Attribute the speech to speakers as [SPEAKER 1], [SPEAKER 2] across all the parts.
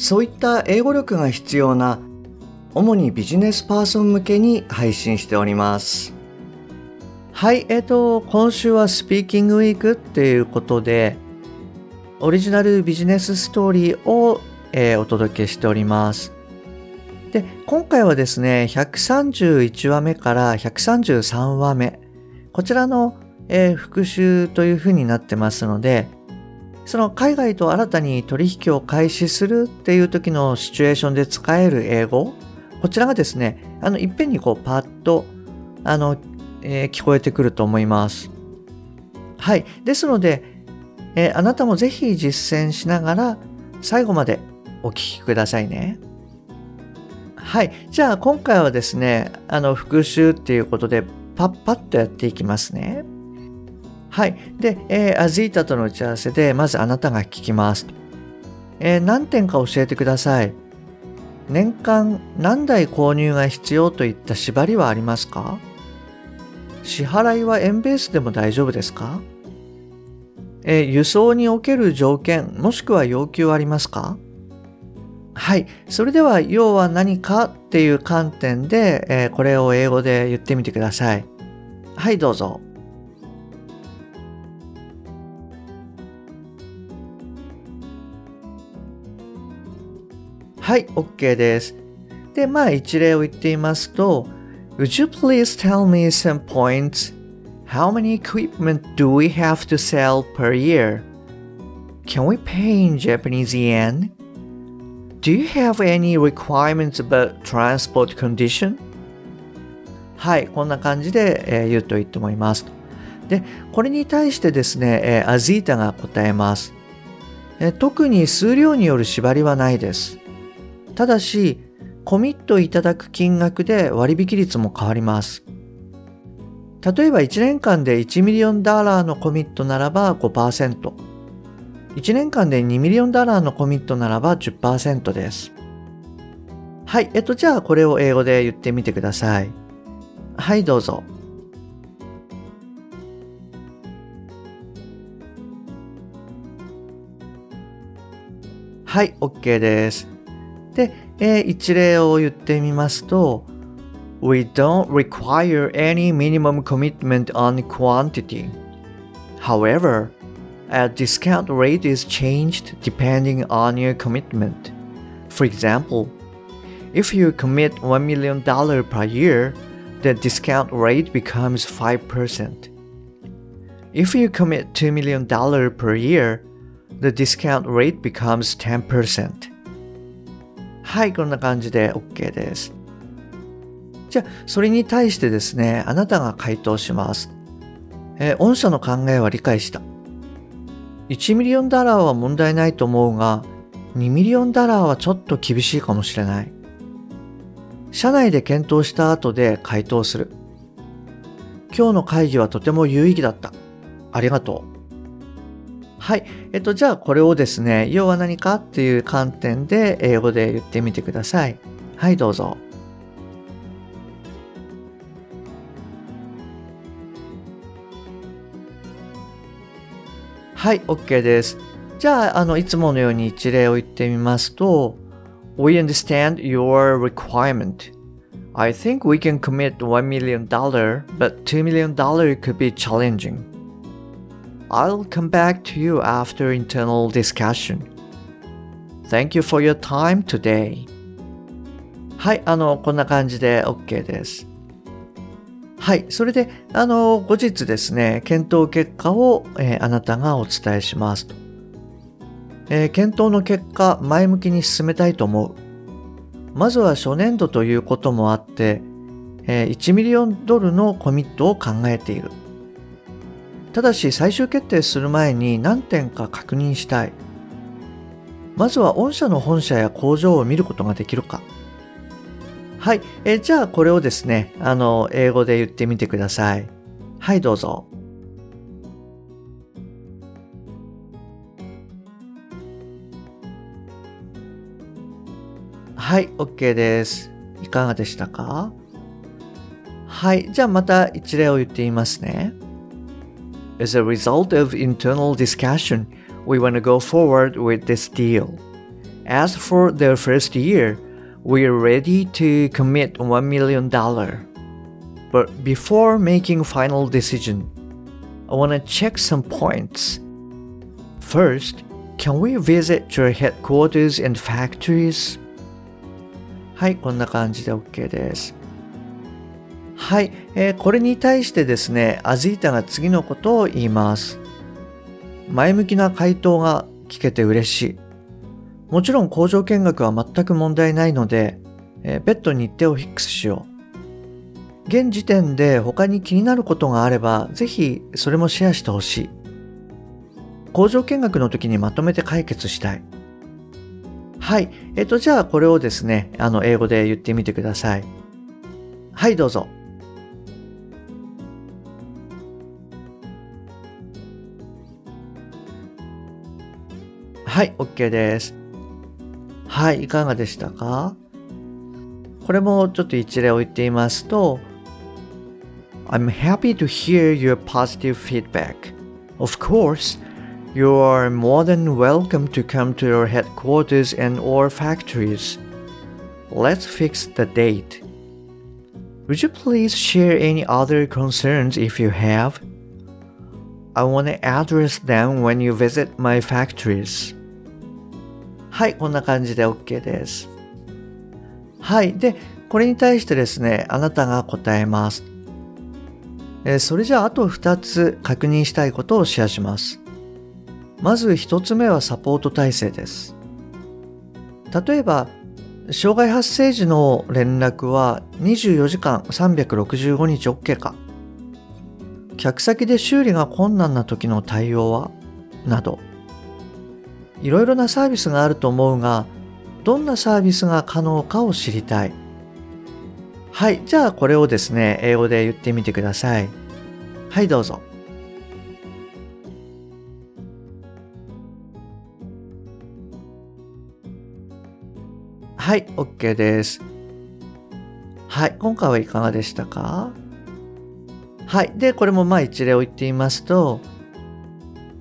[SPEAKER 1] そういった英語力が必要な主にビジネスパーソン向けに配信しております。はいえっ、ー、と今週はスピーキングウィークっていうことでオリジナルビジネスストーリーを、えー、お届けしております。で今回はですね131話目から133話目。こちらの、えー、復習というふうになってますのでその海外と新たに取引を開始するっていう時のシチュエーションで使える英語こちらがですねあのいっぺんにこうパッとあの、えー、聞こえてくると思いますはいですので、えー、あなたもぜひ実践しながら最後までお聞きくださいね。はい。じゃあ今回はですね、あの復習っていうことでパッパッとやっていきますね。はい。で、えー、アジータとの打ち合わせでまずあなたが聞きます。えー、何点か教えてください。年間何台購入が必要といった縛りはありますか？支払いは円ベースでも大丈夫ですか？えー、輸送における条件もしくは要求はありますか？はい。それでは、要は何かっていう観点で、えー、これを英語で言ってみてください。はい、どうぞ。はい、OK です。で、まあ一例を言ってみますと、Would you please tell me some points? How many equipment do we have to sell per year? Can we pay in Japanese yen? Do you have any requirements about transport condition? はい、こんな感じで、えー、言うといいと思います。で、これに対してですね、えー、アジータが答えます、えー、特に数量による縛りはないです。ただし、コミットいただく金額で割引率も変わります。例えば1年間で1ミリオンダーラーのコミットならば5%。1年間で2ミリオンダーラーのコミットならば10%です。はい、えっと、じゃあこれを英語で言ってみてください。はい、どうぞ。はい、OK です。で、えー、一例を言ってみますと、We don't require any minimum commitment on quantity. However, a discount rate is changed depending on your commitment. For example, if you commit $1 million per year, the discount rate becomes 5%. If you commit $2 million per year, the discount rate becomes 10%. はい、こんな感じで OK です。じゃあ、それに対してですね、あなたが回答します。えー、御社の考えは理解した。1 million dollar は問題ないと思うが、2 million dollar はちょっと厳しいかもしれない。社内で検討した後で回答する。今日の会議はとても有意義だった。ありがとう。はい。えっと、じゃあこれをですね、要は何かっていう観点で英語で言ってみてください。はい、どうぞ。はい、OK です。じゃあ、あの、いつものように一例を言ってみますと、We understand your requirement. I think we can commit $1 million, but $2 million could be challenging. I'll come back to you after internal discussion. Thank you for your time today. はい、あの、こんな感じで OK です。はい。それで、あの、後日ですね、検討結果を、えー、あなたがお伝えしますと。えー、検討の結果、前向きに進めたいと思う。まずは初年度ということもあって、えー、1ミリオンドルのコミットを考えている。ただし最終決定する前に何点か確認したい。まずは御社の本社や工場を見ることができるかはい、えじゃあこれをですねあの英語で言ってみてくださいはいどうぞはい、OK です。いかがでしたか？はい、じゃあまた一例を言ってみますね。As a result of internal discussion, we want to go forward with this deal. As for the first year, we are ready to commit $1 million. But before making final decision, I want to check some points. First, can we visit your headquarters and factories? はい、こんな感じで OK です。 はい、えー、これに対してですね、アズイタが次のことを言います。前向きな回答が聞けて嬉しい。もちろん工場見学は全く問題ないので、えー、別途日程をフィックスしよう。現時点で他に気になることがあれば、ぜひそれもシェアしてほしい。工場見学の時にまとめて解決したい。はい。えっ、と、じゃあこれをですね、あの、英語で言ってみてください。はい、どうぞ。はい、OK です。はい、いかがでしたかこれもちょっと一例を言っていますと、I'm happy to hear your positive feedback. Of course, You are more than welcome to come to your headquarters and or factories. Let's fix the date. Would you please share any other concerns if you have? I want to address them when you visit my factories. はい、こんな感じで OK です。はい。で、これに対してですね、あなたが答えます。えそれじゃあ、あと2つ確認したいことをシェアします。まず一つ目はサポート体制です。例えば、障害発生時の連絡は24時間365日 OK か客先で修理が困難な時の対応は？などいろいろなサービスがあると思うがどんなサービスが可能かを知りたいはいじゃあこれをですね英語で言ってみてくださいはいどうぞはい、OK です。はい、今回はいかがでしたか？はい。で、これもまあ一例を言ってみますと、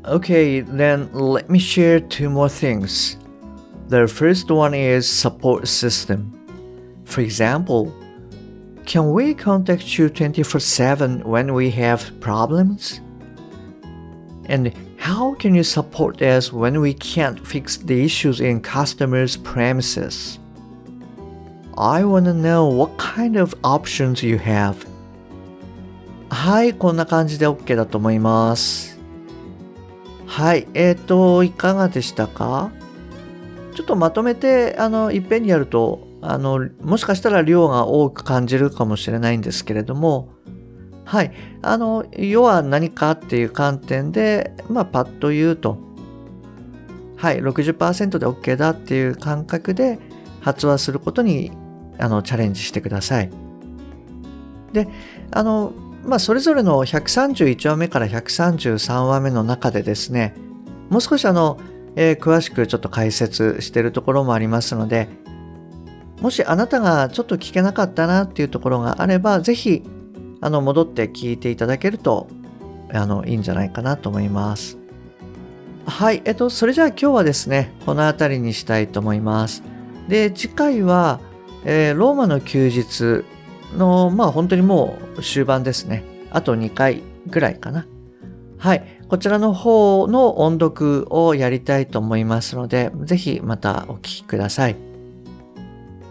[SPEAKER 1] Okay, then let me share two more things. The first one is support system. For example, can we contact you 24-7 when we have problems? And how can you support us when we can't fix the issues in customers' premises? I wanna know what kind of options you have. はい、こんな感じで OK だと思います。 はい、えっ、ー、と、いかがでしたか？ちょっとまとめて、あの、いっぺんにやると、あの、もしかしたら量が多く感じるかもしれないんですけれども、はい、あの、要は何かっていう観点で、まあ、パッと言うと、はい、60%で OK だっていう感覚で発話することにあのチャレンジしてください。で、あの、まあ、それぞれの131話目から133話目の中でですね、もう少しあの、えー、詳しくちょっと解説しているところもありますので、もしあなたがちょっと聞けなかったなっていうところがあれば、ぜひ、あの、戻って聞いていただけると、あの、いいんじゃないかなと思います。はい、えっと、それじゃあ今日はですね、この辺りにしたいと思います。で、次回は、えー、ローマの休日の、まあ本当にもう終盤ですね。あと2回ぐらいかな。はい。こちらの方の音読をやりたいと思いますので、ぜひまたお聞きください。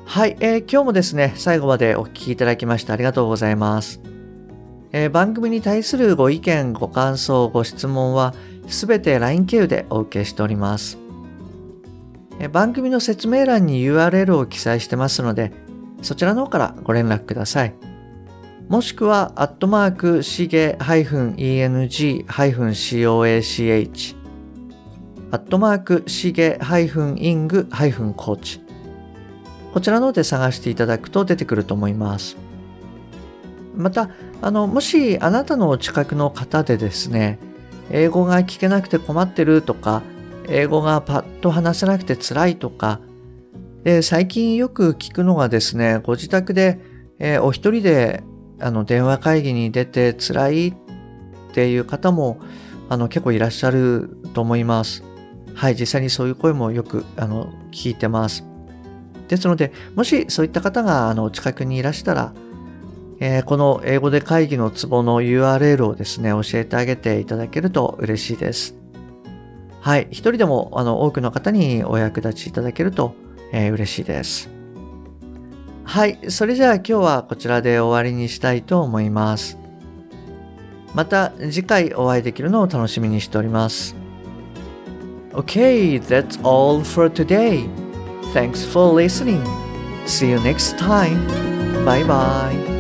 [SPEAKER 1] はい、えー、今日もですね、最後までお聞きいただきましてありがとうございます。えー、番組に対するご意見、ご感想、ご質問は、すべて LINE 経由でお受けしております。番組の説明欄に URL を記載してますので、そちらの方からご連絡ください。もしくは、アットマーク、しげ -eng-coach アットマーク、しげ -ing-coach。こちらの方で探していただくと出てくると思います。また、あの、もしあなたのお近くの方でですね、英語が聞けなくて困ってるとか、英語がパッと話せなくて辛いとか、で最近よく聞くのがですね、ご自宅で、えー、お一人であの電話会議に出て辛いっていう方もあの結構いらっしゃると思います。はい、実際にそういう声もよくあの聞いてます。ですので、もしそういった方があの近くにいらしたら、えー、この英語で会議のツボの URL をですね、教えてあげていただけると嬉しいです。はい、一人でもあの多くの方にお役立ちいただけると、えー、嬉しいです。はい、それじゃあ今日はこちらで終わりにしたいと思います。また次回お会いできるのを楽しみにしております。Okay, that's all for today. Thanks for listening. See you next time. Bye bye.